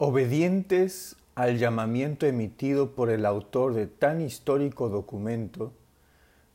Obedientes al llamamiento emitido por el autor de tan histórico documento,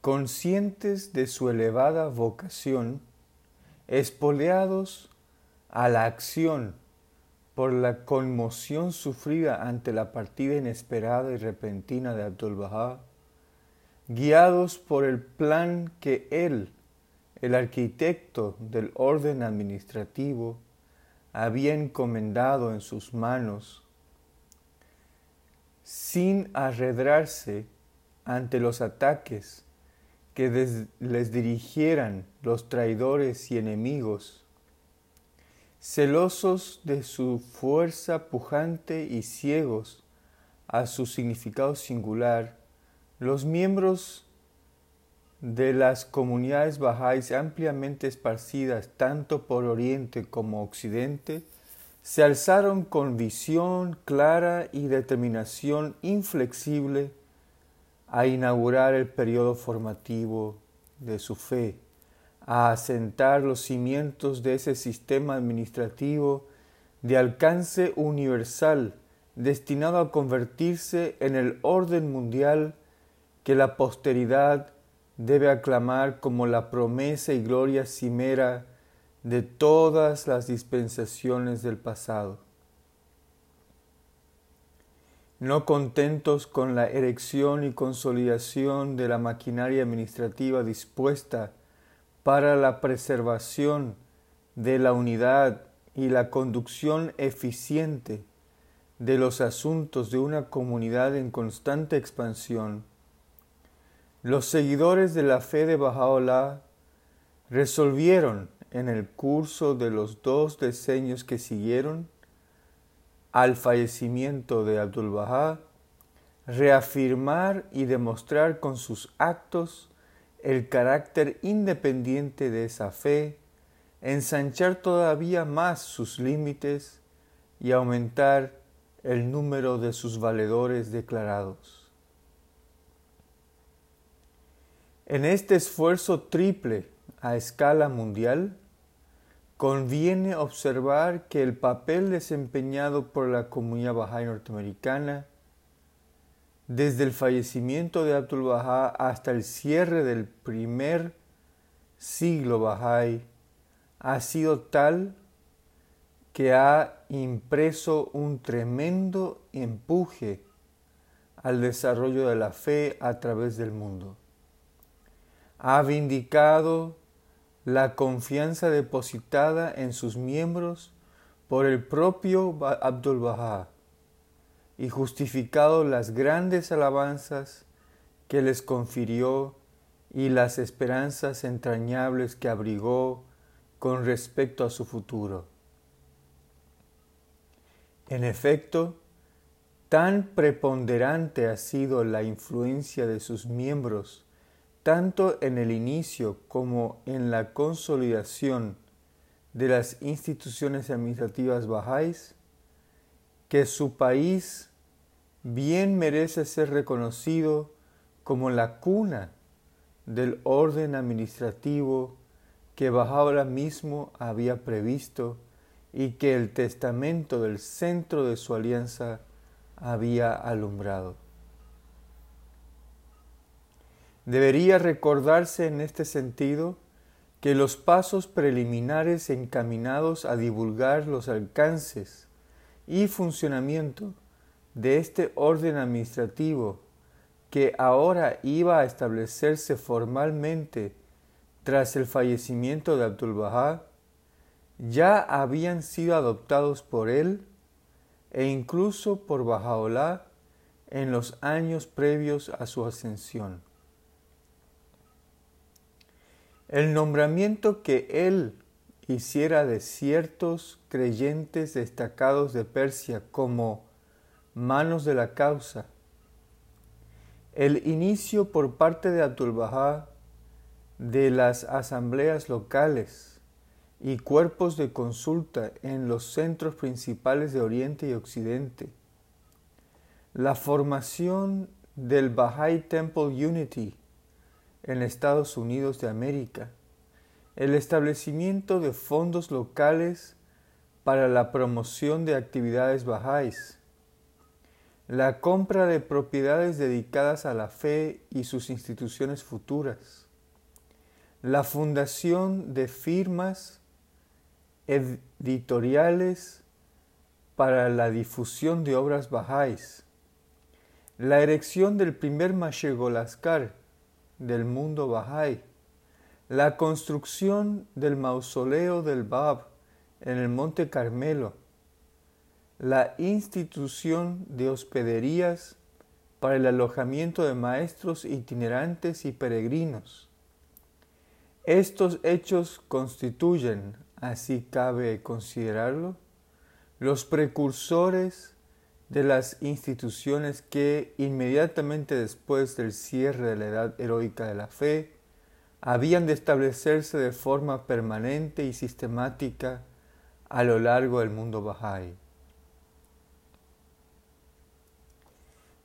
conscientes de su elevada vocación, espoleados a la acción por la conmoción sufrida ante la partida inesperada y repentina de Abdul-Bahá, guiados por el plan que él, el arquitecto del orden administrativo, había encomendado en sus manos, sin arredrarse ante los ataques que les dirigieran los traidores y enemigos, celosos de su fuerza pujante y ciegos a su significado singular, los miembros de las comunidades bajáis ampliamente esparcidas tanto por Oriente como Occidente, se alzaron con visión clara y determinación inflexible a inaugurar el periodo formativo de su fe, a asentar los cimientos de ese sistema administrativo de alcance universal destinado a convertirse en el orden mundial que la posteridad debe aclamar como la promesa y gloria cimera de todas las dispensaciones del pasado. No contentos con la erección y consolidación de la maquinaria administrativa dispuesta para la preservación de la unidad y la conducción eficiente de los asuntos de una comunidad en constante expansión, los seguidores de la fe de Bahá'u'lláh resolvieron en el curso de los dos decenios que siguieron al fallecimiento de Abdul Bahá reafirmar y demostrar con sus actos el carácter independiente de esa fe, ensanchar todavía más sus límites y aumentar el número de sus valedores declarados. En este esfuerzo triple a escala mundial, conviene observar que el papel desempeñado por la comunidad Bahá'í norteamericana desde el fallecimiento de Abdul Bahá hasta el cierre del primer siglo Bahá'í ha sido tal que ha impreso un tremendo empuje al desarrollo de la fe a través del mundo ha vindicado la confianza depositada en sus miembros por el propio Abdul Bahá y justificado las grandes alabanzas que les confirió y las esperanzas entrañables que abrigó con respecto a su futuro. En efecto, tan preponderante ha sido la influencia de sus miembros tanto en el inicio como en la consolidación de las instituciones administrativas bajáis, que su país bien merece ser reconocido como la cuna del orden administrativo que Bahá'u'lláh mismo había previsto y que el testamento del centro de su alianza había alumbrado. Debería recordarse en este sentido que los pasos preliminares encaminados a divulgar los alcances y funcionamiento de este orden administrativo que ahora iba a establecerse formalmente tras el fallecimiento de Abdul Bahá, ya habían sido adoptados por él e incluso por Bahá'u'lláh en los años previos a su ascensión. El nombramiento que él hiciera de ciertos creyentes destacados de Persia como manos de la causa, el inicio por parte de Abdul Bahá de las asambleas locales y cuerpos de consulta en los centros principales de Oriente y Occidente, la formación del Baha'i Temple Unity en Estados Unidos de América, el establecimiento de fondos locales para la promoción de actividades bajáis, la compra de propiedades dedicadas a la fe y sus instituciones futuras, la fundación de firmas editoriales para la difusión de obras bajáis, la erección del primer Mashegolaskar del mundo Bahá'í, la construcción del mausoleo del Bab en el Monte Carmelo, la institución de hospederías para el alojamiento de maestros itinerantes y peregrinos. Estos hechos constituyen, así cabe considerarlo, los precursores de las instituciones que inmediatamente después del cierre de la edad heroica de la fe habían de establecerse de forma permanente y sistemática a lo largo del mundo Bahá'í.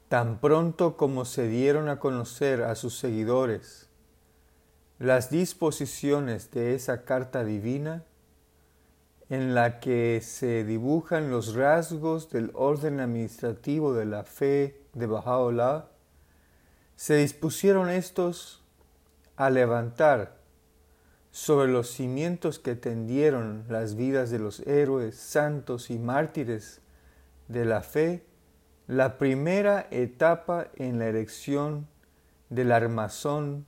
Tan pronto como se dieron a conocer a sus seguidores las disposiciones de esa carta divina, en la que se dibujan los rasgos del orden administrativo de la fe de Baha'u'llah, se dispusieron estos a levantar sobre los cimientos que tendieron las vidas de los héroes, santos y mártires de la fe, la primera etapa en la erección del armazón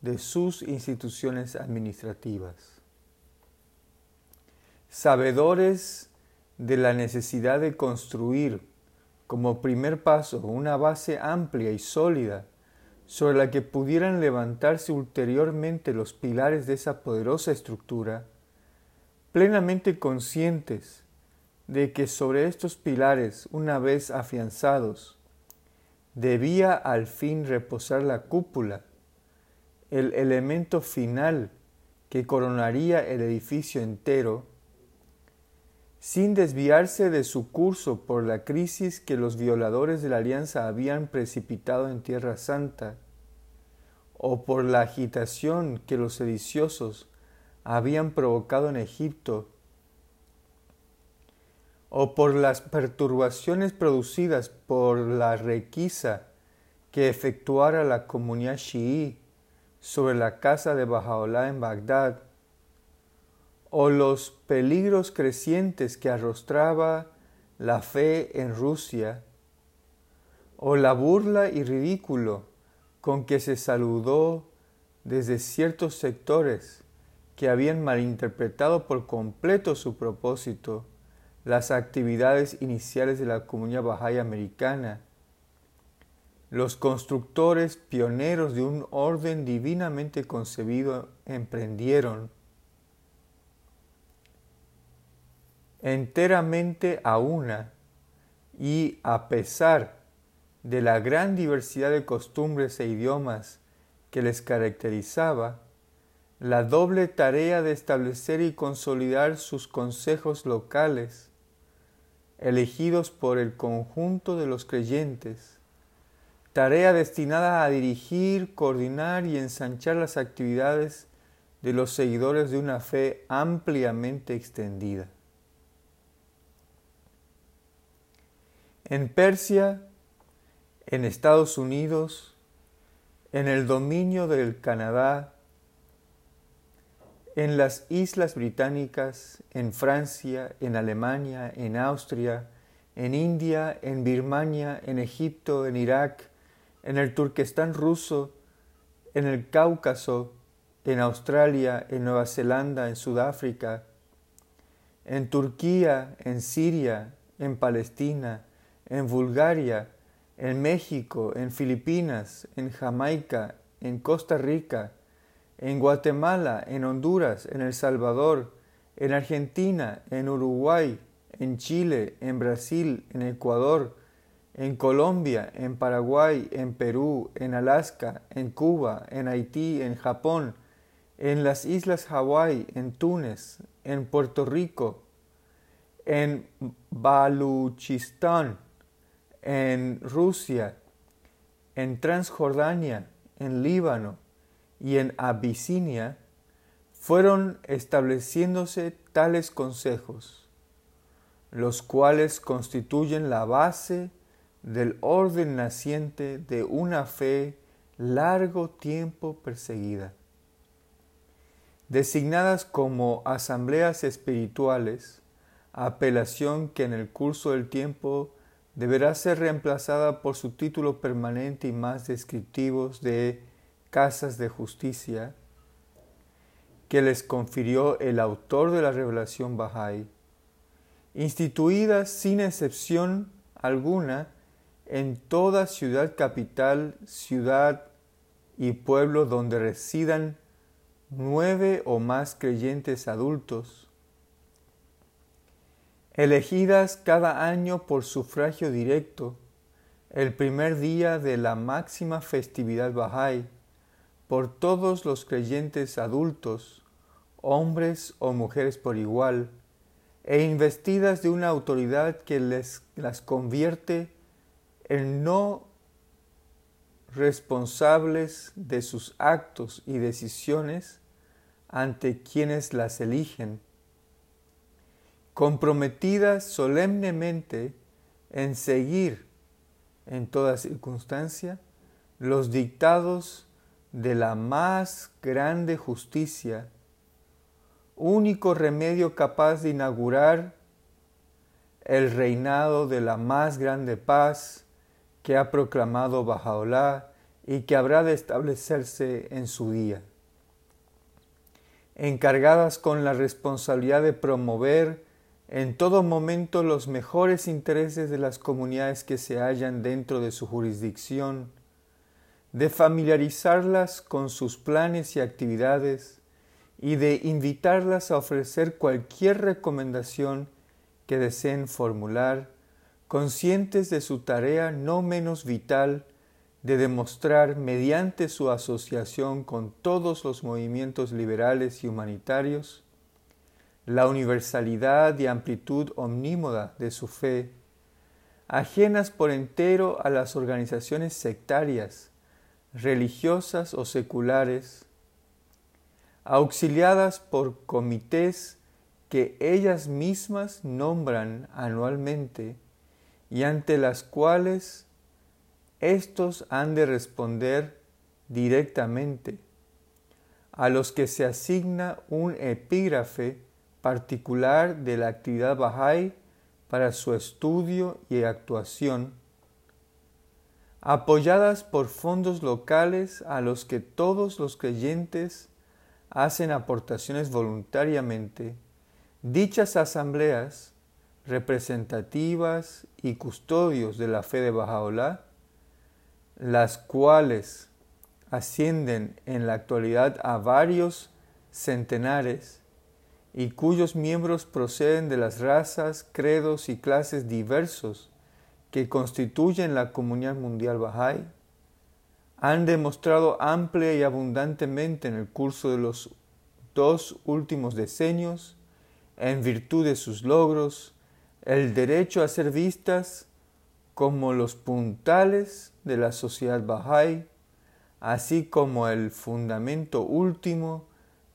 de sus instituciones administrativas. Sabedores de la necesidad de construir como primer paso una base amplia y sólida sobre la que pudieran levantarse ulteriormente los pilares de esa poderosa estructura, plenamente conscientes de que sobre estos pilares, una vez afianzados, debía al fin reposar la cúpula, el elemento final que coronaría el edificio entero, sin desviarse de su curso por la crisis que los violadores de la alianza habían precipitado en Tierra Santa, o por la agitación que los sediciosos habían provocado en Egipto, o por las perturbaciones producidas por la requisa que efectuara la comunidad chií sobre la casa de Bajaolá en Bagdad, o los peligros crecientes que arrostraba la fe en Rusia, o la burla y ridículo con que se saludó desde ciertos sectores que habían malinterpretado por completo su propósito las actividades iniciales de la comunidad Bahá'í americana, los constructores pioneros de un orden divinamente concebido emprendieron enteramente a una y a pesar de la gran diversidad de costumbres e idiomas que les caracterizaba, la doble tarea de establecer y consolidar sus consejos locales, elegidos por el conjunto de los creyentes, tarea destinada a dirigir, coordinar y ensanchar las actividades de los seguidores de una fe ampliamente extendida. En Persia, en Estados Unidos, en el dominio del Canadá, en las Islas Británicas, en Francia, en Alemania, en Austria, en India, en Birmania, en Egipto, en Irak, en el Turquestán ruso, en el Cáucaso, en Australia, en Nueva Zelanda, en Sudáfrica, en Turquía, en Siria, en Palestina, en Bulgaria, en México, en Filipinas, en Jamaica, en Costa Rica, en Guatemala, en Honduras, en El Salvador, en Argentina, en Uruguay, en Chile, en Brasil, en Ecuador, en Colombia, en Paraguay, en Perú, en Alaska, en Cuba, en Haití, en Japón, en las Islas Hawái, en Túnez, en Puerto Rico, en Baluchistán, en Rusia, en Transjordania, en Líbano y en Abisinia, fueron estableciéndose tales consejos, los cuales constituyen la base del orden naciente de una fe largo tiempo perseguida. Designadas como asambleas espirituales, apelación que en el curso del tiempo deberá ser reemplazada por su título permanente y más descriptivos de casas de justicia, que les confirió el autor de la revelación Bahá'í, instituidas sin excepción alguna en toda ciudad capital, ciudad y pueblo donde residan nueve o más creyentes adultos, elegidas cada año por sufragio directo, el primer día de la máxima festividad Bahá'í, por todos los creyentes adultos, hombres o mujeres por igual, e investidas de una autoridad que les, las convierte en no responsables de sus actos y decisiones ante quienes las eligen, comprometidas solemnemente en seguir en toda circunstancia los dictados de la más grande justicia, único remedio capaz de inaugurar el reinado de la más grande paz que ha proclamado Bajaolá y que habrá de establecerse en su día. Encargadas con la responsabilidad de promover en todo momento los mejores intereses de las comunidades que se hallan dentro de su jurisdicción, de familiarizarlas con sus planes y actividades y de invitarlas a ofrecer cualquier recomendación que deseen formular, conscientes de su tarea no menos vital de demostrar mediante su asociación con todos los movimientos liberales y humanitarios la universalidad y amplitud omnímoda de su fe, ajenas por entero a las organizaciones sectarias, religiosas o seculares, auxiliadas por comités que ellas mismas nombran anualmente y ante las cuales estos han de responder directamente a los que se asigna un epígrafe particular de la actividad Bahá'í para su estudio y actuación, apoyadas por fondos locales a los que todos los creyentes hacen aportaciones voluntariamente, dichas asambleas representativas y custodios de la fe de Bajaolá, las cuales ascienden en la actualidad a varios centenares y cuyos miembros proceden de las razas, credos y clases diversos que constituyen la comunidad mundial Bahá'í, han demostrado amplia y abundantemente en el curso de los dos últimos decenios, en virtud de sus logros, el derecho a ser vistas como los puntales de la sociedad Bahá'í, así como el fundamento último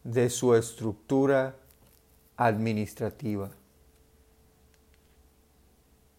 de su estructura administrativa.